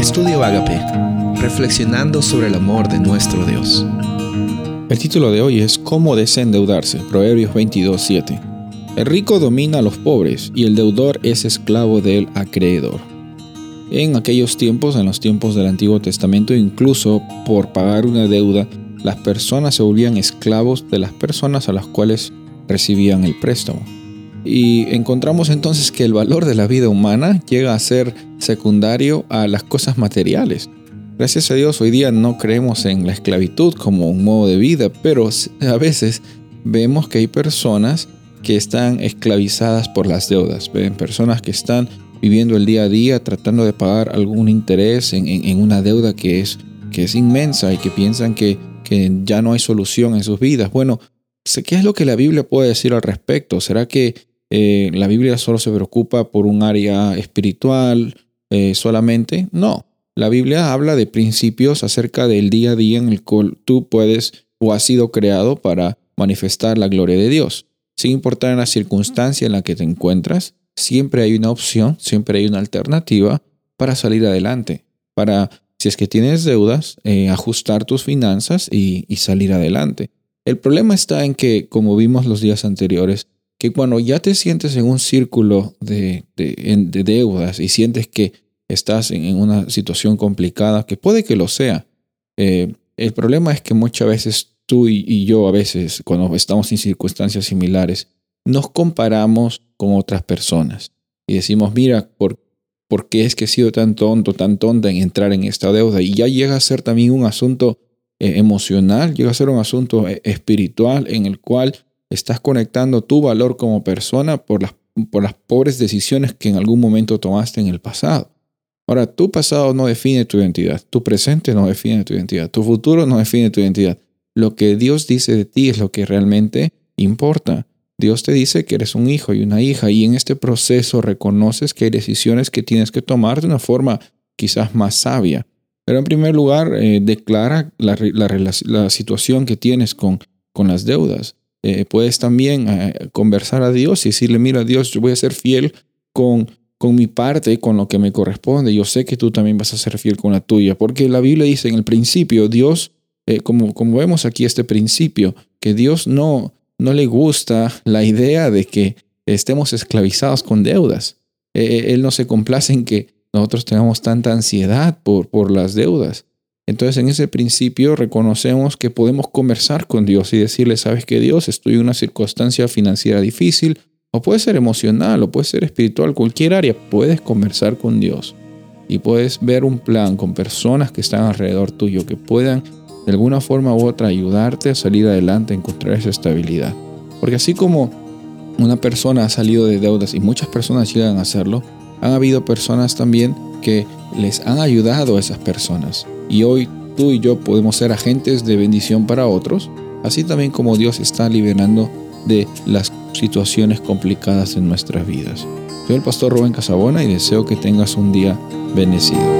Estudio Agape, reflexionando sobre el amor de nuestro Dios. El título de hoy es Cómo desendeudarse, Proverbios 22:7. El rico domina a los pobres y el deudor es esclavo del acreedor. En aquellos tiempos, en los tiempos del Antiguo Testamento, incluso por pagar una deuda, las personas se volvían esclavos de las personas a las cuales recibían el préstamo. Y encontramos entonces que el valor de la vida humana llega a ser secundario a las cosas materiales. Gracias a Dios hoy día no creemos en la esclavitud como un modo de vida, pero a veces vemos que hay personas que están esclavizadas por las deudas, ven personas que están viviendo el día a día tratando de pagar algún interés en, una deuda que es, que es inmensa y que piensan que, que ya no hay solución en sus vidas. Bueno, ¿qué es lo que la Biblia puede decir al respecto? ¿Será que eh, la Biblia solo se preocupa por un área espiritual eh, solamente. No, la Biblia habla de principios acerca del día a día en el cual tú puedes o has sido creado para manifestar la gloria de Dios. Sin importar la circunstancia en la que te encuentras, siempre hay una opción, siempre hay una alternativa para salir adelante, para, si es que tienes deudas, eh, ajustar tus finanzas y salir adelante. El problema está en que, como vimos los días anteriores, que cuando ya te sientes en un círculo de, deudas y sientes que estás en, una situación complicada, que puede que lo sea, eh, el problema es que muchas veces tú y, yo a veces, cuando estamos en circunstancias similares, nos comparamos con otras personas y decimos, mira, ¿por, ¿por qué es que he sido tan tonto, tan tonta en entrar en esta deuda? Y ya llega a ser también un asunto eh, emocional, llega a ser un asunto eh, espiritual en el cual Estás conectando tu valor como persona por las, por las pobres decisiones que en algún momento tomaste en el pasado. Ahora, tu pasado no define tu identidad, tu presente no define tu identidad, tu futuro no define tu identidad. Lo que Dios dice de ti es lo que realmente importa. Dios te dice que eres un hijo y una hija y en este proceso reconoces que hay decisiones que tienes que tomar de una forma quizás más sabia. Pero en primer lugar, eh, declara la, la, situación que tienes con, con las deudas. Eh, puedes también eh, conversar a Dios y decirle, mira Dios, yo voy a ser fiel con, con mi parte, con lo que me corresponde. Yo sé que tú también vas a ser fiel con la tuya, porque la Biblia dice en el principio, Dios, eh, como, como vemos aquí este principio, que Dios no, no le gusta la idea de que estemos esclavizados con deudas. él no se complace en que nosotros tengamos tanta ansiedad por, por las deudas. Entonces en ese principio reconocemos que podemos conversar con Dios y decirle, sabes que Dios, estoy en una circunstancia financiera difícil, o puede ser emocional, o puede ser espiritual, cualquier área, puedes conversar con Dios y puedes ver un plan con personas que están alrededor tuyo que puedan de alguna forma u otra ayudarte a salir adelante, a encontrar esa estabilidad. Porque así como una persona ha salido de deudas y muchas personas llegan a hacerlo, han habido personas también que les han ayudado a esas personas y hoy tú y yo podemos ser agentes de bendición para otros, así también como Dios está liberando de las situaciones complicadas en nuestras vidas. Soy el pastor Rubén Casabona y deseo que tengas un día bendecido.